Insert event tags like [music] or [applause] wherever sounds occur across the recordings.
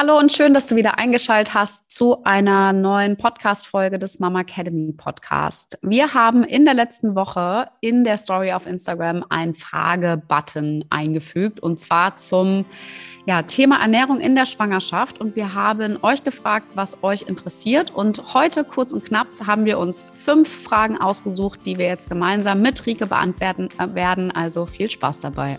Hallo und schön, dass du wieder eingeschaltet hast zu einer neuen Podcast-Folge des Mama Academy Podcast. Wir haben in der letzten Woche in der Story auf Instagram einen Frage-Button eingefügt und zwar zum ja, Thema Ernährung in der Schwangerschaft. Und wir haben euch gefragt, was euch interessiert. Und heute, kurz und knapp, haben wir uns fünf Fragen ausgesucht, die wir jetzt gemeinsam mit Rike beantworten äh, werden. Also viel Spaß dabei.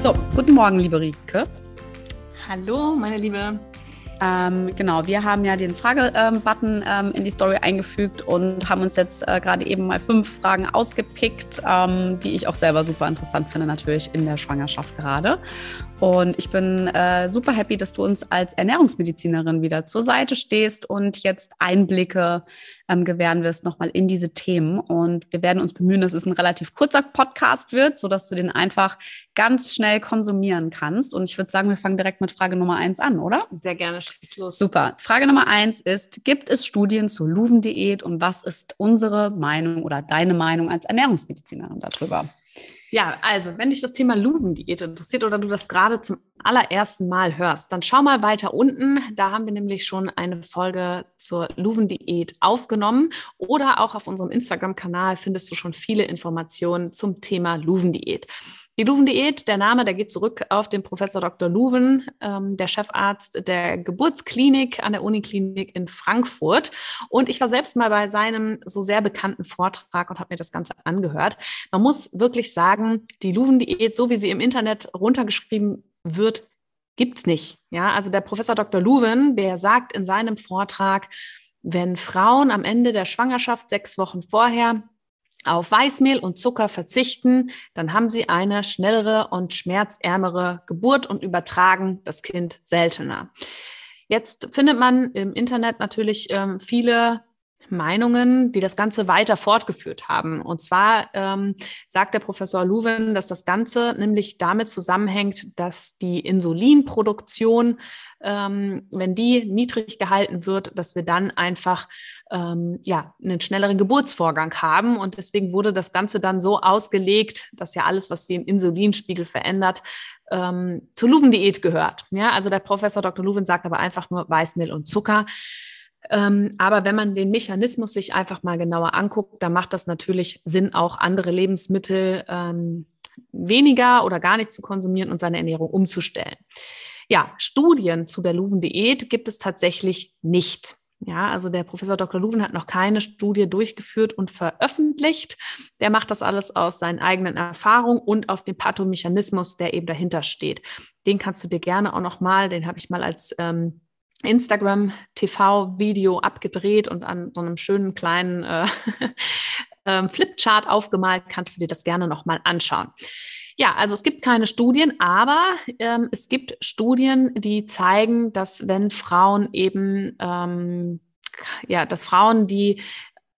So, guten Morgen, liebe Rike. Hallo, meine Liebe. Ähm, genau, wir haben ja den Frage-Button ähm, in die Story eingefügt und haben uns jetzt äh, gerade eben mal fünf Fragen ausgepickt, ähm, die ich auch selber super interessant finde, natürlich in der Schwangerschaft gerade. Und ich bin äh, super happy, dass du uns als Ernährungsmedizinerin wieder zur Seite stehst und jetzt Einblicke ähm, gewähren wirst nochmal in diese Themen. Und wir werden uns bemühen, dass es ein relativ kurzer Podcast wird, sodass du den einfach ganz schnell konsumieren kannst. Und ich würde sagen, wir fangen direkt mit Frage Nummer eins an, oder? Sehr gerne, schieß los. Super. Frage Nummer eins ist, gibt es Studien zur Luven-Diät und was ist unsere Meinung oder deine Meinung als Ernährungsmedizinerin darüber? Ja, also wenn dich das Thema Luven-Diät interessiert oder du das gerade zum allerersten Mal hörst, dann schau mal weiter unten. Da haben wir nämlich schon eine Folge zur Luven-Diät aufgenommen. Oder auch auf unserem Instagram-Kanal findest du schon viele Informationen zum Thema Luven-Diät. Die Luven-Diät, der Name, der geht zurück auf den Professor Dr. Luven, ähm, der Chefarzt der Geburtsklinik an der Uniklinik in Frankfurt. Und ich war selbst mal bei seinem so sehr bekannten Vortrag und habe mir das Ganze angehört. Man muss wirklich sagen, die Luven-Diät, so wie sie im Internet runtergeschrieben wird, gibt's nicht. Ja, also der Professor Dr. Luven, der sagt in seinem Vortrag, wenn Frauen am Ende der Schwangerschaft sechs Wochen vorher auf Weißmehl und Zucker verzichten, dann haben sie eine schnellere und schmerzärmere Geburt und übertragen das Kind seltener. Jetzt findet man im Internet natürlich ähm, viele Meinungen, die das Ganze weiter fortgeführt haben. Und zwar ähm, sagt der Professor Luwen, dass das Ganze nämlich damit zusammenhängt, dass die Insulinproduktion, ähm, wenn die niedrig gehalten wird, dass wir dann einfach ähm, ja einen schnelleren Geburtsvorgang haben. Und deswegen wurde das Ganze dann so ausgelegt, dass ja alles, was den Insulinspiegel verändert, ähm, zur Luven-Diät gehört. Ja, also der Professor Dr. Luwen sagt aber einfach nur Weißmehl und Zucker. Ähm, aber wenn man den Mechanismus sich einfach mal genauer anguckt, dann macht das natürlich Sinn, auch andere Lebensmittel ähm, weniger oder gar nicht zu konsumieren und seine Ernährung umzustellen. Ja, Studien zu der Luven-Diät gibt es tatsächlich nicht. Ja, also der Professor Dr. Luven hat noch keine Studie durchgeführt und veröffentlicht. Der macht das alles aus seinen eigenen Erfahrungen und auf den Pathomechanismus, der eben dahinter steht. Den kannst du dir gerne auch noch mal, den habe ich mal als ähm, Instagram TV-Video abgedreht und an so einem schönen kleinen äh, [laughs] ähm, Flipchart aufgemalt, kannst du dir das gerne nochmal anschauen. Ja, also es gibt keine Studien, aber ähm, es gibt Studien, die zeigen, dass wenn Frauen eben, ähm, ja, dass Frauen, die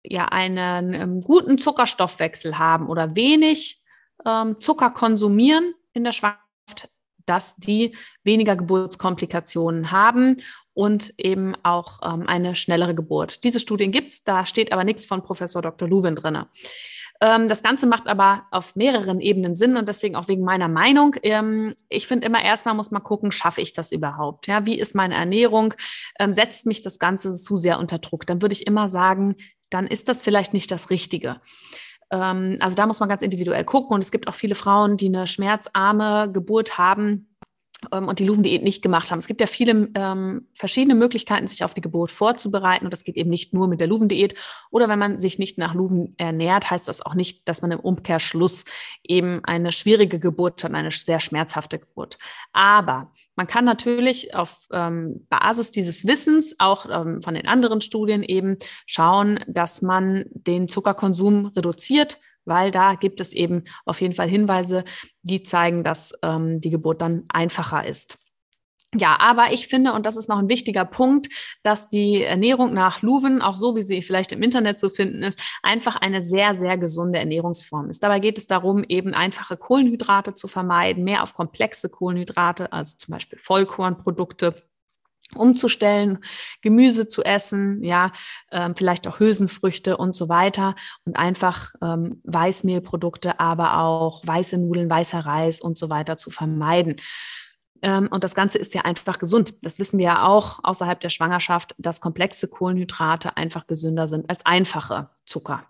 ja einen ähm, guten Zuckerstoffwechsel haben oder wenig ähm, Zucker konsumieren in der Schwangerschaft, dass die weniger Geburtskomplikationen haben und eben auch ähm, eine schnellere Geburt. Diese Studien gibt es, da steht aber nichts von Professor Dr. Luwen drin. Ähm, das Ganze macht aber auf mehreren Ebenen Sinn und deswegen auch wegen meiner Meinung. Ähm, ich finde immer erstmal muss man gucken, schaffe ich das überhaupt? Ja, wie ist meine Ernährung? Ähm, setzt mich das Ganze zu sehr unter Druck? Dann würde ich immer sagen, dann ist das vielleicht nicht das Richtige. Ähm, also da muss man ganz individuell gucken und es gibt auch viele Frauen, die eine schmerzarme Geburt haben und die Luven-Diät nicht gemacht haben. Es gibt ja viele ähm, verschiedene Möglichkeiten, sich auf die Geburt vorzubereiten. Und das geht eben nicht nur mit der Luven-Diät. Oder wenn man sich nicht nach Luven ernährt, heißt das auch nicht, dass man im Umkehrschluss eben eine schwierige Geburt hat, eine sehr schmerzhafte Geburt. Aber man kann natürlich auf ähm, Basis dieses Wissens, auch ähm, von den anderen Studien eben, schauen, dass man den Zuckerkonsum reduziert weil da gibt es eben auf jeden Fall Hinweise, die zeigen, dass ähm, die Geburt dann einfacher ist. Ja, aber ich finde, und das ist noch ein wichtiger Punkt, dass die Ernährung nach Luven, auch so wie sie vielleicht im Internet zu finden ist, einfach eine sehr, sehr gesunde Ernährungsform ist. Dabei geht es darum, eben einfache Kohlenhydrate zu vermeiden, mehr auf komplexe Kohlenhydrate, also zum Beispiel Vollkornprodukte umzustellen, Gemüse zu essen, ja, ähm, vielleicht auch Hülsenfrüchte und so weiter und einfach ähm, Weißmehlprodukte, aber auch weiße Nudeln, weißer Reis und so weiter zu vermeiden. Ähm, und das Ganze ist ja einfach gesund. Das wissen wir ja auch außerhalb der Schwangerschaft, dass komplexe Kohlenhydrate einfach gesünder sind als einfache Zucker.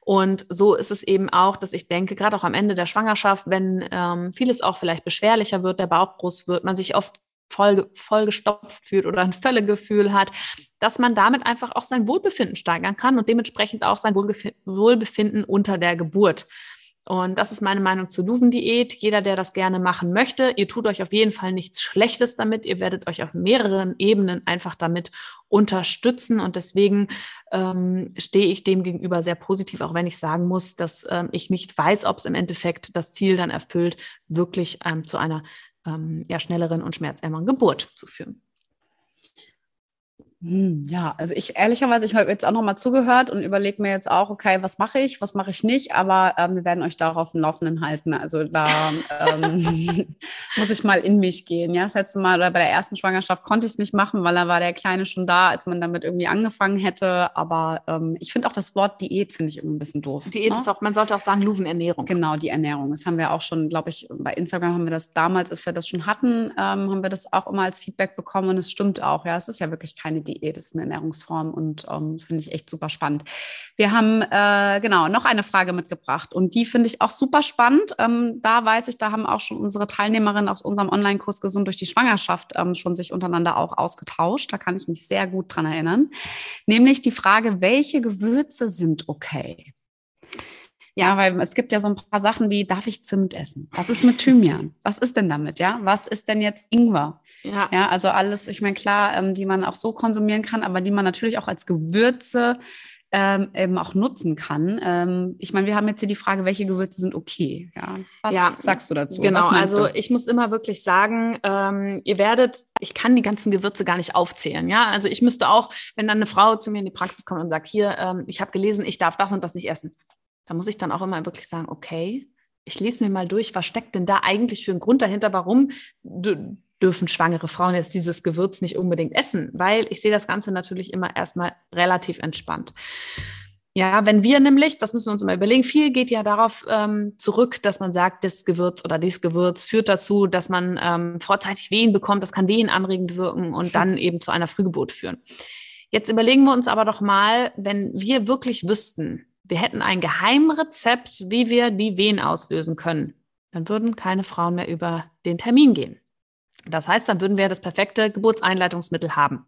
Und so ist es eben auch, dass ich denke, gerade auch am Ende der Schwangerschaft, wenn ähm, vieles auch vielleicht beschwerlicher wird, der Bauch groß wird, man sich oft voll, vollgestopft fühlt oder ein Völlegefühl hat, dass man damit einfach auch sein Wohlbefinden steigern kann und dementsprechend auch sein Wohlbefinden unter der Geburt. Und das ist meine Meinung zur Luven-Diät. Jeder, der das gerne machen möchte, ihr tut euch auf jeden Fall nichts Schlechtes damit. Ihr werdet euch auf mehreren Ebenen einfach damit unterstützen. Und deswegen ähm, stehe ich dem gegenüber sehr positiv, auch wenn ich sagen muss, dass ähm, ich nicht weiß, ob es im Endeffekt das Ziel dann erfüllt, wirklich ähm, zu einer ähm, ja, schnelleren und schmerzärmeren Geburt zu führen. Hm, ja, also ich ehrlicherweise, ich habe jetzt auch nochmal zugehört und überlege mir jetzt auch, okay, was mache ich, was mache ich nicht, aber ähm, wir werden euch darauf im Laufenden halten. Also da ähm, [laughs] muss ich mal in mich gehen. Ja, das letzte Mal oder bei der ersten Schwangerschaft konnte ich es nicht machen, weil da war der Kleine schon da, als man damit irgendwie angefangen hätte. Aber ähm, ich finde auch das Wort Diät finde ich irgendwie ein bisschen doof. Diät ne? ist auch, man sollte auch sagen, Luvenernährung. Genau, die Ernährung. Das haben wir auch schon, glaube ich, bei Instagram haben wir das damals, als wir das schon hatten, ähm, haben wir das auch immer als Feedback bekommen und es stimmt auch. Ja, es ist ja wirklich keine Diät, ist eine Ernährungsform und ähm, das finde ich echt super spannend. Wir haben äh, genau noch eine Frage mitgebracht und die finde ich auch super spannend. Ähm, da weiß ich, da haben auch schon unsere Teilnehmerinnen aus unserem Online-Kurs Gesund durch die Schwangerschaft ähm, schon sich untereinander auch ausgetauscht. Da kann ich mich sehr gut dran erinnern. Nämlich die Frage, welche Gewürze sind okay? Ja, weil es gibt ja so ein paar Sachen wie, darf ich Zimt essen? Was ist mit Thymian? Was ist denn damit? Ja, was ist denn jetzt Ingwer? Ja. ja, also alles, ich meine, klar, ähm, die man auch so konsumieren kann, aber die man natürlich auch als Gewürze ähm, eben auch nutzen kann. Ähm, ich meine, wir haben jetzt hier die Frage, welche Gewürze sind okay? Ja, was ja, sagst du dazu? Genau, also du? ich muss immer wirklich sagen, ähm, ihr werdet, ich kann die ganzen Gewürze gar nicht aufzählen. Ja, also ich müsste auch, wenn dann eine Frau zu mir in die Praxis kommt und sagt, hier, ähm, ich habe gelesen, ich darf das und das nicht essen, da muss ich dann auch immer wirklich sagen, okay, ich lese mir mal durch, was steckt denn da eigentlich für einen Grund dahinter, warum du, dürfen schwangere Frauen jetzt dieses Gewürz nicht unbedingt essen, weil ich sehe das Ganze natürlich immer erstmal relativ entspannt. Ja, wenn wir nämlich, das müssen wir uns immer überlegen, viel geht ja darauf ähm, zurück, dass man sagt, das Gewürz oder dieses Gewürz führt dazu, dass man ähm, vorzeitig Wehen bekommt, das kann Wehen anregend wirken und dann eben zu einer Frühgeburt führen. Jetzt überlegen wir uns aber doch mal, wenn wir wirklich wüssten, wir hätten ein Geheimrezept, wie wir die Wehen auslösen können, dann würden keine Frauen mehr über den Termin gehen. Das heißt, dann würden wir das perfekte Geburtseinleitungsmittel haben.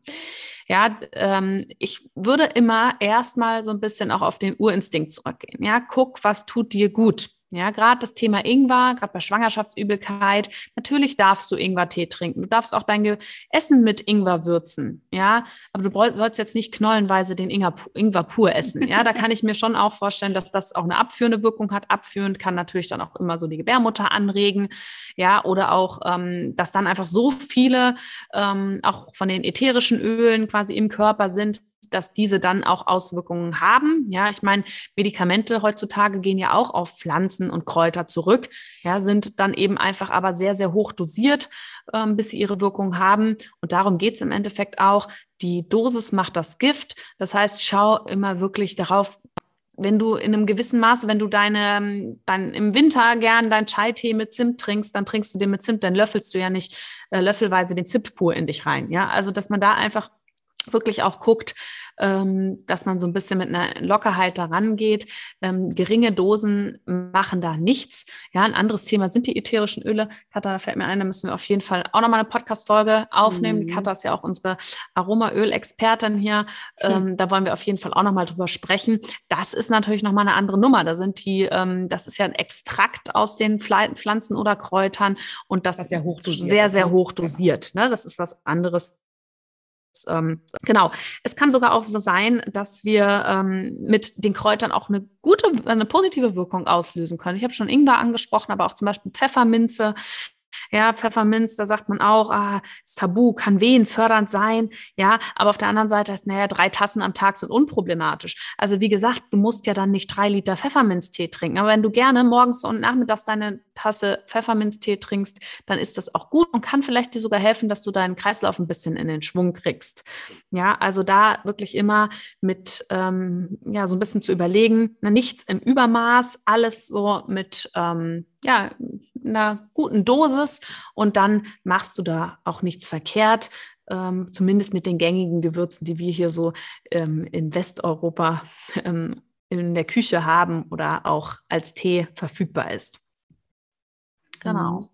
Ja, ähm, ich würde immer erstmal so ein bisschen auch auf den Urinstinkt zurückgehen. Ja, guck, was tut dir gut. Ja, gerade das Thema Ingwer, gerade bei Schwangerschaftsübelkeit. Natürlich darfst du Ingwer-Tee trinken. Du darfst auch dein Essen mit Ingwer würzen. Ja, aber du sollst jetzt nicht knollenweise den Ingwer, Ingwer pur essen. Ja, da kann ich mir schon auch vorstellen, dass das auch eine abführende Wirkung hat. Abführend kann natürlich dann auch immer so die Gebärmutter anregen. Ja, oder auch, ähm, dass dann einfach so viele ähm, auch von den ätherischen Ölen quasi im Körper sind, dass diese dann auch Auswirkungen haben. Ja, ich meine, Medikamente heutzutage gehen ja auch auf Pflanzen und Kräuter zurück, ja, sind dann eben einfach aber sehr, sehr hoch dosiert, ähm, bis sie ihre Wirkung haben. Und darum geht es im Endeffekt auch. Die Dosis macht das Gift. Das heißt, schau immer wirklich darauf, wenn du in einem gewissen Maße, wenn du deine, dein, im Winter gern dein Chai-Tee mit Zimt trinkst, dann trinkst du den mit Zimt, dann löffelst du ja nicht äh, löffelweise den Zimt pur in dich rein. Ja, also dass man da einfach wirklich auch guckt, ähm, dass man so ein bisschen mit einer Lockerheit daran geht. Ähm, geringe Dosen machen da nichts. Ja, ein anderes Thema sind die ätherischen Öle. Katha, da fällt mir ein, da müssen wir auf jeden Fall auch nochmal eine Podcast-Folge aufnehmen. Mhm. Katha ist ja auch unsere Aromaöl-Expertin hier. Ähm, Da wollen wir auf jeden Fall auch nochmal drüber sprechen. Das ist natürlich nochmal eine andere Nummer. Da sind die, das ist ja ein Extrakt aus den Pflanzen oder Kräutern und das, das ist ja hochdosiert. sehr, sehr hoch dosiert. Ne? Das ist was anderes ähm, genau. Es kann sogar auch so sein, dass wir ähm, mit den Kräutern auch eine gute, eine positive Wirkung auslösen können. Ich habe schon Ingwer angesprochen, aber auch zum Beispiel Pfefferminze ja, Pfefferminz, da sagt man auch, ah, ist tabu, kann wehen, fördernd sein. Ja, aber auf der anderen Seite heißt, naja, drei Tassen am Tag sind unproblematisch. Also wie gesagt, du musst ja dann nicht drei Liter Pfefferminztee trinken. Aber wenn du gerne morgens und nachmittags deine Tasse Pfefferminztee trinkst, dann ist das auch gut und kann vielleicht dir sogar helfen, dass du deinen Kreislauf ein bisschen in den Schwung kriegst. Ja, also da wirklich immer mit, ähm, ja, so ein bisschen zu überlegen, na, nichts im Übermaß, alles so mit, ähm, ja, einer guten Dosis und dann machst du da auch nichts verkehrt. Ähm, zumindest mit den gängigen Gewürzen, die wir hier so ähm, in Westeuropa [laughs] ähm, in der Küche haben oder auch als Tee verfügbar ist. Genau. Mhm.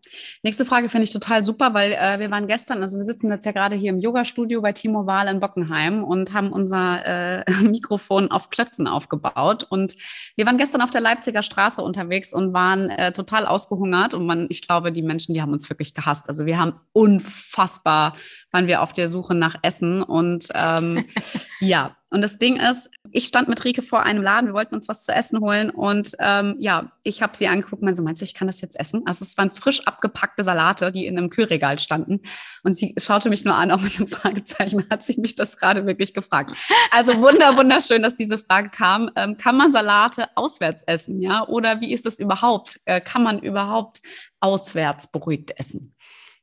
Nächste Frage finde ich total super, weil äh, wir waren gestern, also wir sitzen jetzt ja gerade hier im Yoga-Studio bei Timo Wahl in Bockenheim und haben unser äh, [laughs] Mikrofon auf Klötzen aufgebaut. Und wir waren gestern auf der Leipziger Straße unterwegs und waren äh, total ausgehungert. Und man, ich glaube, die Menschen, die haben uns wirklich gehasst. Also wir haben unfassbar, waren wir auf der Suche nach Essen. Und ähm, [laughs] ja, und das Ding ist, ich stand mit Rike vor einem Laden, wir wollten uns was zu essen holen und ähm, ja, ich habe sie angeguckt und meinte so, meinst du, ich kann das jetzt essen? Also es waren frisch abgepackte Salate, die in einem Kühlregal standen und sie schaute mich nur an, auch mit einem Fragezeichen, hat sie mich das gerade wirklich gefragt. Also wunder, [laughs] wunderschön, dass diese Frage kam. Ähm, kann man Salate auswärts essen, ja? Oder wie ist das überhaupt? Äh, kann man überhaupt auswärts beruhigt essen?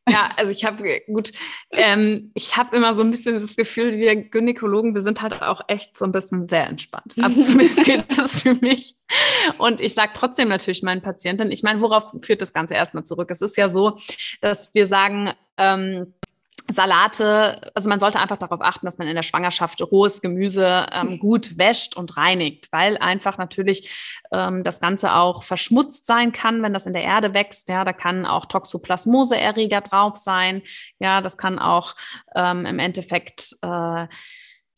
Ja, also ich habe gut, ähm, ich habe immer so ein bisschen das Gefühl, wir Gynäkologen, wir sind halt auch echt so ein bisschen sehr entspannt. Also [laughs] zumindest gilt das für mich. Und ich sage trotzdem natürlich meinen Patienten, ich meine, worauf führt das Ganze erstmal zurück? Es ist ja so, dass wir sagen, ähm, Salate, also man sollte einfach darauf achten, dass man in der Schwangerschaft rohes Gemüse ähm, gut wäscht und reinigt, weil einfach natürlich ähm, das Ganze auch verschmutzt sein kann, wenn das in der Erde wächst. Ja, da kann auch Toxoplasmose-Erreger drauf sein. Ja, das kann auch ähm, im Endeffekt äh,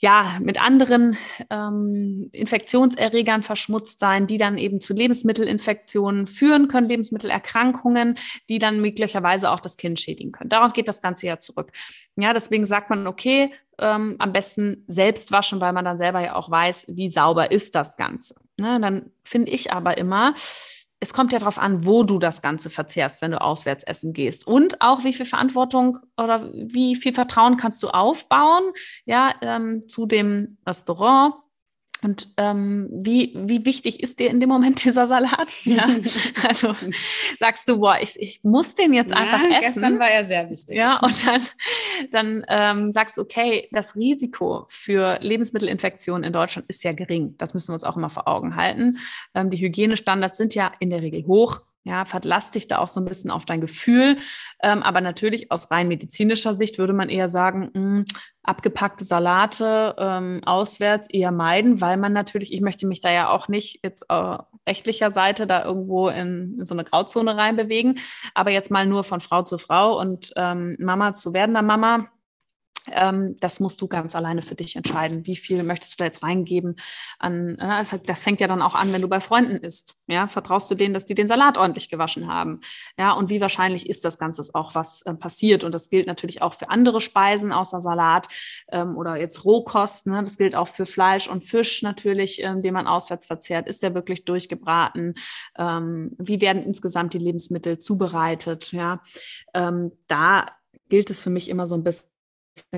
ja, mit anderen ähm, Infektionserregern verschmutzt sein, die dann eben zu Lebensmittelinfektionen führen können, Lebensmittelerkrankungen, die dann möglicherweise auch das Kind schädigen können. Darauf geht das Ganze ja zurück. Ja, deswegen sagt man, okay, ähm, am besten selbst waschen, weil man dann selber ja auch weiß, wie sauber ist das Ganze. Ne? Dann finde ich aber immer, es kommt ja darauf an, wo du das Ganze verzehrst, wenn du auswärts essen gehst. Und auch, wie viel Verantwortung oder wie viel Vertrauen kannst du aufbauen, ja, ähm, zu dem Restaurant und ähm, wie, wie wichtig ist dir in dem Moment [laughs] dieser Salat? Ja. [laughs] Also sagst du, boah, ich, ich muss den jetzt einfach ja, essen. Gestern war er sehr wichtig. Ja, und dann, dann ähm, sagst du, okay, das Risiko für Lebensmittelinfektionen in Deutschland ist ja gering. Das müssen wir uns auch immer vor Augen halten. Ähm, die Hygienestandards sind ja in der Regel hoch. Ja, verlass dich da auch so ein bisschen auf dein Gefühl. Ähm, aber natürlich aus rein medizinischer Sicht würde man eher sagen, mh, hm, abgepackte Salate ähm, auswärts eher meiden, weil man natürlich, ich möchte mich da ja auch nicht jetzt äh, rechtlicher Seite da irgendwo in, in, so eine Grauzone reinbewegen, aber jetzt mal nur von Frau zu Frau und ähm, Mama zu werdender Mama das musst du ganz alleine für dich entscheiden. Wie viel möchtest du da jetzt reingeben? An, äh, das fängt ja dann auch an, wenn du bei Freunden isst. Ja, vertraust du denen, dass die den Salat ordentlich gewaschen haben? Ja, und wie wahrscheinlich ist das Ganze auch, was äh, passiert? Und das gilt natürlich auch für andere Speisen außer Salat ähm, oder jetzt Rohkost. Ne? Das gilt auch für Fleisch und Fisch natürlich, ähm, den man auswärts verzehrt. Ist der wirklich durchgebraten? Ähm, wie werden insgesamt die Lebensmittel zubereitet? Ja, ähm, da gilt es für mich immer so ein bisschen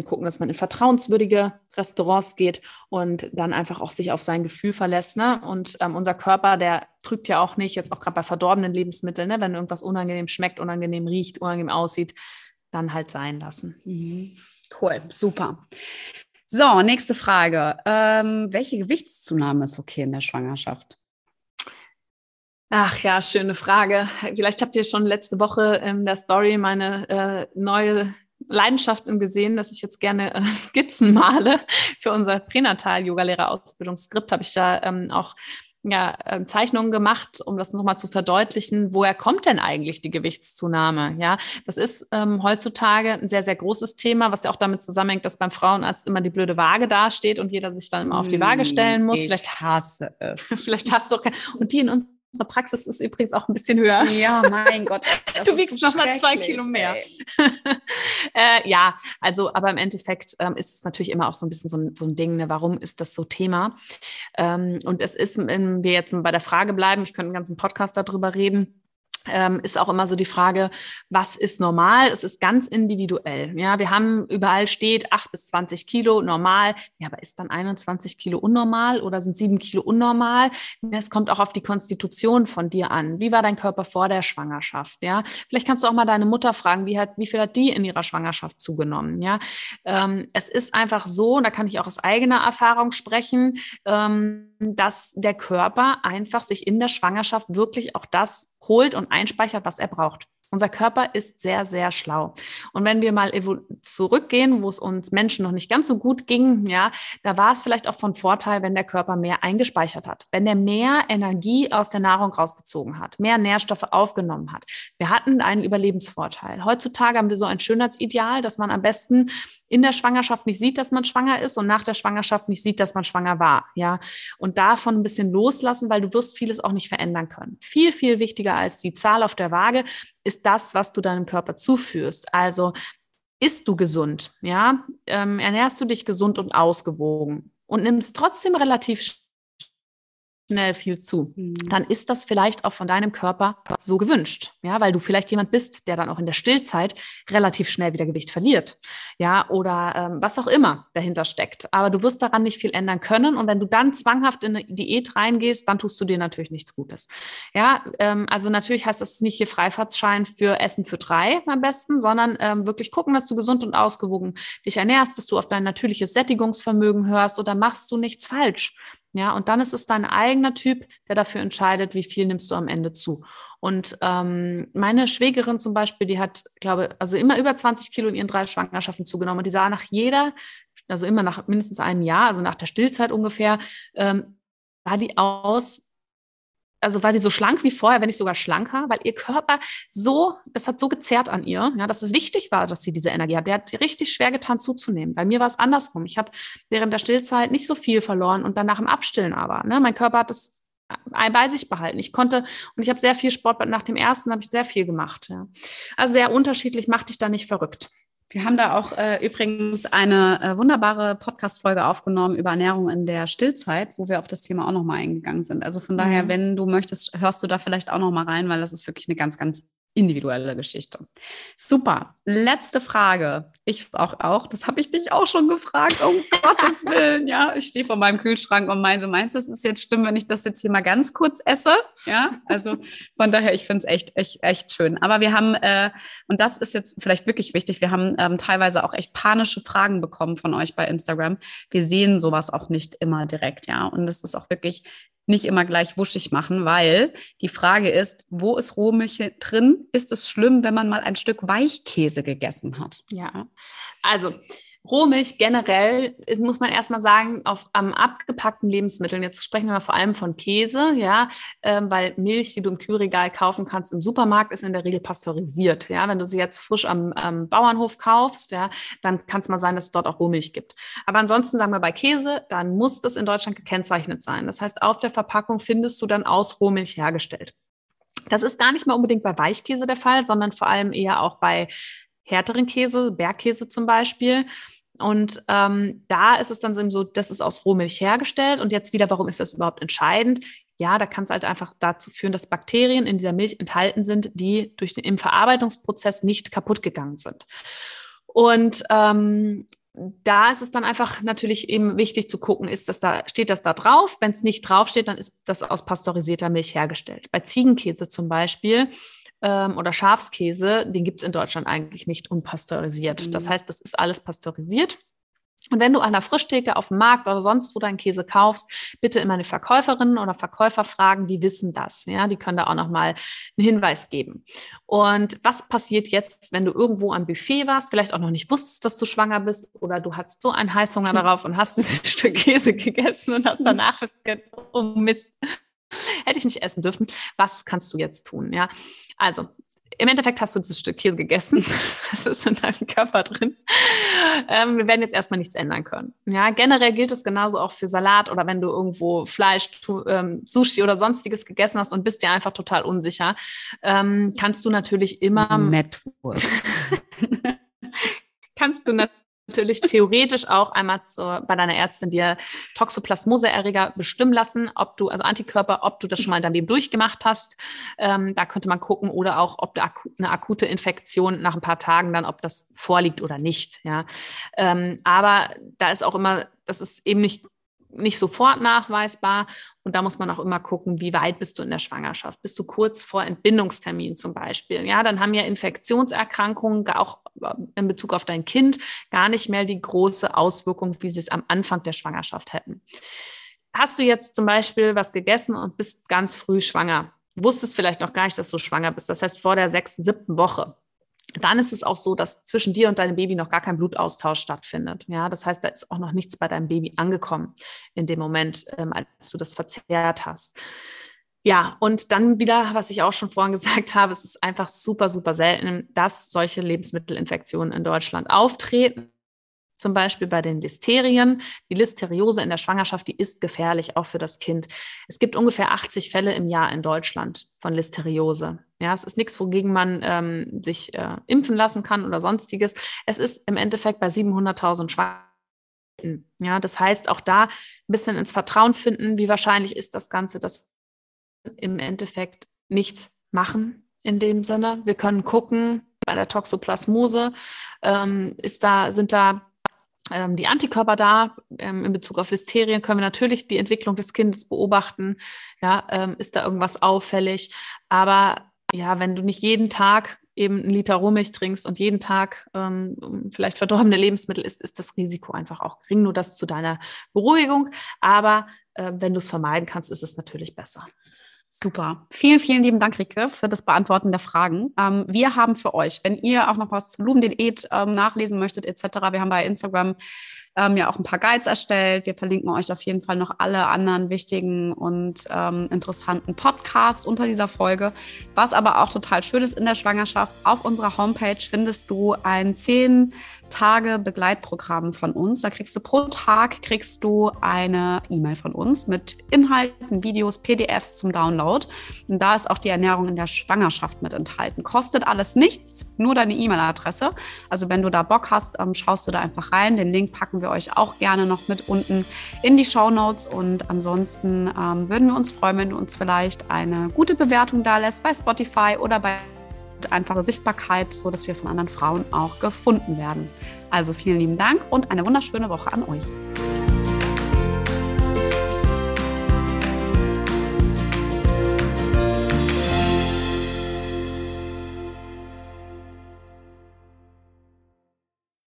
gucken, dass man in vertrauenswürdige Restaurants geht und dann einfach auch sich auf sein Gefühl verlässt. Ne? Und ähm, unser Körper, der trügt ja auch nicht, jetzt auch gerade bei verdorbenen Lebensmitteln, ne? wenn irgendwas unangenehm schmeckt, unangenehm riecht, unangenehm aussieht, dann halt sein lassen. Mhm. Cool, super. So, nächste Frage. Ähm, welche Gewichtszunahme ist okay in der Schwangerschaft? Ach ja, schöne Frage. Vielleicht habt ihr schon letzte Woche in der Story meine äh, neue Leidenschaft gesehen, dass ich jetzt gerne äh, [laughs] Skizzen male. Für unser Pränatal-Yoga-Lehrer-Ausbildungsskript habe ich da ähm, auch ja, äh, Zeichnungen gemacht, um das nochmal zu verdeutlichen. Woher kommt denn eigentlich die Gewichtszunahme? Ja, das ist ähm, heutzutage ein sehr, sehr großes Thema, was ja auch damit zusammenhängt, dass beim Frauenarzt immer die blöde Waage dasteht und jeder sich dann immer auf die Waage hm, stellen muss. Ich Vielleicht hasse es. [laughs] Vielleicht hast du auch keine. Und die in uns Praxis ist übrigens auch ein bisschen höher. Ja, mein Gott. [laughs] Du wiegst so noch mal zwei Kilo mehr. [laughs] äh, ja, also, aber im Endeffekt ähm, ist es natürlich immer auch so ein bisschen so ein, so ein Ding, ne? warum ist das so Thema? Ähm, und es ist, wenn wir jetzt bei der Frage bleiben, ich könnte einen ganzen Podcast darüber reden, ähm, ist auch immer so die Frage, was ist normal? Es ist ganz individuell. Ja, wir haben überall steht 8 bis 20 Kilo normal. Ja, aber ist dann 21 Kilo unnormal oder sind 7 Kilo unnormal? Es kommt auch auf die Konstitution von dir an. Wie war dein Körper vor der Schwangerschaft? Ja, vielleicht kannst du auch mal deine Mutter fragen, wie hat, wie viel hat die in ihrer Schwangerschaft zugenommen? Ja, ähm, es ist einfach so, und da kann ich auch aus eigener Erfahrung sprechen, ähm, dass der Körper einfach sich in der Schwangerschaft wirklich auch das holt und einspeichert, was er braucht. Unser Körper ist sehr, sehr schlau. Und wenn wir mal zurückgehen, wo es uns Menschen noch nicht ganz so gut ging, ja, da war es vielleicht auch von Vorteil, wenn der Körper mehr eingespeichert hat, wenn er mehr Energie aus der Nahrung rausgezogen hat, mehr Nährstoffe aufgenommen hat. Wir hatten einen Überlebensvorteil. Heutzutage haben wir so ein Schönheitsideal, dass man am besten in der Schwangerschaft nicht sieht, dass man schwanger ist und nach der Schwangerschaft nicht sieht, dass man schwanger war, ja. Und davon ein bisschen loslassen, weil du wirst vieles auch nicht verändern können. Viel, viel wichtiger als die Zahl auf der Waage ist das, was du deinem Körper zuführst. Also isst du gesund, ja, ähm, ernährst du dich gesund und ausgewogen und nimmst trotzdem relativ schnell viel zu, mhm. dann ist das vielleicht auch von deinem Körper so gewünscht, ja, weil du vielleicht jemand bist, der dann auch in der Stillzeit relativ schnell wieder Gewicht verliert, ja, oder ähm, was auch immer dahinter steckt. Aber du wirst daran nicht viel ändern können und wenn du dann zwanghaft in eine Diät reingehst, dann tust du dir natürlich nichts Gutes, ja. Ähm, also natürlich heißt das nicht hier Freifahrtschein für Essen für drei am besten, sondern ähm, wirklich gucken, dass du gesund und ausgewogen dich ernährst, dass du auf dein natürliches Sättigungsvermögen hörst oder machst du nichts falsch. Ja, und dann ist es dein eigener Typ, der dafür entscheidet, wie viel nimmst du am Ende zu. Und ähm, meine Schwägerin zum Beispiel, die hat, glaube also immer über 20 Kilo in ihren drei Schwangerschaften zugenommen. Und die sah nach jeder, also immer nach mindestens einem Jahr, also nach der Stillzeit ungefähr, ähm, sah die aus also war sie so schlank wie vorher, wenn nicht sogar schlanker, weil ihr Körper so, das hat so gezerrt an ihr, ja, dass es wichtig war, dass sie diese Energie hat. Der hat richtig schwer getan zuzunehmen. Bei mir war es andersrum. Ich habe während der Stillzeit nicht so viel verloren und dann nach dem Abstillen aber. Ne? Mein Körper hat das bei sich behalten. Ich konnte und ich habe sehr viel Sport nach dem ersten habe ich sehr viel gemacht. Ja. Also sehr unterschiedlich, mach dich da nicht verrückt. Wir haben da auch äh, übrigens eine äh, wunderbare Podcast-Folge aufgenommen über Ernährung in der Stillzeit, wo wir auf das Thema auch nochmal eingegangen sind. Also von daher, mhm. wenn du möchtest, hörst du da vielleicht auch nochmal rein, weil das ist wirklich eine ganz, ganz individuelle Geschichte. Super. Letzte Frage. Ich auch, auch. Das habe ich dich auch schon gefragt. Um [laughs] Gottes Willen. Ja, ich stehe vor meinem Kühlschrank und meine, meinst du, es ist jetzt schlimm, wenn ich das jetzt hier mal ganz kurz esse? Ja, also von daher, ich finde es echt, echt, echt schön. Aber wir haben, äh, und das ist jetzt vielleicht wirklich wichtig, wir haben ähm, teilweise auch echt panische Fragen bekommen von euch bei Instagram. Wir sehen sowas auch nicht immer direkt, ja. Und es ist auch wirklich nicht immer gleich wuschig machen, weil die Frage ist, wo ist Rohmilch drin? Ist es schlimm, wenn man mal ein Stück Weichkäse gegessen hat? Ja, also Rohmilch generell ist, muss man erstmal sagen, auf am abgepackten Lebensmitteln. Jetzt sprechen wir mal vor allem von Käse, ja, ähm, weil Milch, die du im Kühlregal kaufen kannst im Supermarkt, ist in der Regel pasteurisiert. Ja, wenn du sie jetzt frisch am, am Bauernhof kaufst, ja, dann kann es mal sein, dass es dort auch Rohmilch gibt. Aber ansonsten sagen wir bei Käse, dann muss das in Deutschland gekennzeichnet sein. Das heißt, auf der Verpackung findest du dann aus Rohmilch hergestellt. Das ist gar nicht mal unbedingt bei Weichkäse der Fall, sondern vor allem eher auch bei härteren Käse, Bergkäse zum Beispiel. Und ähm, da ist es dann so, das ist aus Rohmilch hergestellt. Und jetzt wieder, warum ist das überhaupt entscheidend? Ja, da kann es halt einfach dazu führen, dass Bakterien in dieser Milch enthalten sind, die durch den, im Verarbeitungsprozess nicht kaputt gegangen sind. Und ähm, da ist es dann einfach natürlich eben wichtig zu gucken, ist das da, steht das da drauf? Wenn es nicht draufsteht, dann ist das aus pasteurisierter Milch hergestellt. Bei Ziegenkäse zum Beispiel ähm, oder Schafskäse, den gibt es in Deutschland eigentlich nicht unpasteurisiert. Mhm. Das heißt, das ist alles pasteurisiert. Und wenn du an der Frischtheke auf dem Markt oder sonst wo deinen Käse kaufst, bitte immer eine Verkäuferin oder Verkäufer fragen, die wissen das. Ja, die können da auch nochmal einen Hinweis geben. Und was passiert jetzt, wenn du irgendwo am Buffet warst, vielleicht auch noch nicht wusstest, dass du schwanger bist oder du hast so einen Heißhunger [laughs] darauf und hast dieses Stück Käse gegessen und hast danach gesagt, oh Mist, [laughs] hätte ich nicht essen dürfen. Was kannst du jetzt tun? Ja, also im Endeffekt hast du dieses Stück Käse gegessen. [laughs] Das ist in deinem Körper drin. Ähm, wir werden jetzt erstmal nichts ändern können. Ja, generell gilt es genauso auch für Salat oder wenn du irgendwo Fleisch, ähm, Sushi oder sonstiges gegessen hast und bist dir einfach total unsicher, ähm, kannst du natürlich immer. Mettwurst. [laughs] kannst du natürlich natürlich theoretisch auch einmal zur, bei deiner Ärztin dir Toxoplasmose-Erreger bestimmen lassen, ob du, also Antikörper, ob du das schon mal in deinem Leben durchgemacht hast. Ähm, da könnte man gucken oder auch, ob eine akute Infektion nach ein paar Tagen dann, ob das vorliegt oder nicht. Ja. Ähm, aber da ist auch immer, das ist eben nicht nicht sofort nachweisbar. Und da muss man auch immer gucken, wie weit bist du in der Schwangerschaft? Bist du kurz vor Entbindungstermin zum Beispiel? Ja, dann haben ja Infektionserkrankungen auch äh, in Bezug auf dein Kind gar nicht mehr die große Auswirkung, wie sie es am Anfang der Schwangerschaft hätten. Hast du jetzt zum Beispiel was gegessen und bist ganz früh schwanger? Wusstest vielleicht noch gar nicht, dass du schwanger bist. Das heißt, vor der sechsten, siebten Woche dann ist es auch so, dass zwischen dir und deinem Baby noch gar kein Blutaustausch stattfindet. Ja, das heißt, da ist auch noch nichts bei deinem Baby angekommen in dem Moment, ähm, als du das verzehrt hast. Ja, und dann wieder, was ich auch schon vorhin gesagt habe, es ist einfach super, super selten, dass solche Lebensmittelinfektionen in Deutschland auftreten zum Beispiel bei den Listerien. Die Listeriose in der Schwangerschaft, die ist gefährlich, auch für das Kind. Es gibt ungefähr 80 Fälle im Jahr in Deutschland von Listeriose. Ja, es ist nichts, wogegen man ähm, sich äh, impfen lassen kann oder sonstiges. Es ist im Endeffekt bei 700.000 Schwangeren. Ja, das heißt, auch da ein bisschen ins Vertrauen finden, wie wahrscheinlich ist das Ganze, dass im Endeffekt nichts machen in dem Sinne. Wir können gucken, bei der Toxoplasmose ähm, ist da, sind da die Antikörper da. Ähm, in Bezug auf Listerien können wir natürlich die Entwicklung des Kindes beobachten. Ja, ähm, ist da irgendwas auffällig? Aber ja, wenn du nicht jeden Tag eben einen Liter Rohmilch trinkst und jeden Tag ähm, vielleicht verdorbene Lebensmittel isst, ist das Risiko einfach auch gering. Nur das zu deiner Beruhigung. Aber äh, wenn du es vermeiden kannst, ist es natürlich besser. Super. Vielen, vielen lieben Dank, Rike, für das Beantworten der Fragen. Ähm, wir haben für euch, wenn ihr auch noch was zu Blumendiät ähm, nachlesen möchtet, etc., wir haben bei Instagram ähm, ja auch ein paar Guides erstellt. Wir verlinken euch auf jeden Fall noch alle anderen wichtigen und ähm, interessanten Podcasts unter dieser Folge. Was aber auch total schön ist in der Schwangerschaft, auf unserer Homepage findest du ein 10 Tage Begleitprogramm von uns. Da kriegst du pro Tag kriegst du eine E-Mail von uns mit Inhalten, Videos, PDFs zum Download. Und da ist auch die Ernährung in der Schwangerschaft mit enthalten. Kostet alles nichts, nur deine E-Mail-Adresse. Also wenn du da Bock hast, ähm, schaust du da einfach rein. Den Link packen wir euch auch gerne noch mit unten in die Show Notes. Und ansonsten ähm, würden wir uns freuen, wenn du uns vielleicht eine gute Bewertung da lässt bei Spotify oder bei einfache Sichtbarkeit, so dass wir von anderen Frauen auch gefunden werden. Also vielen lieben Dank und eine wunderschöne Woche an euch.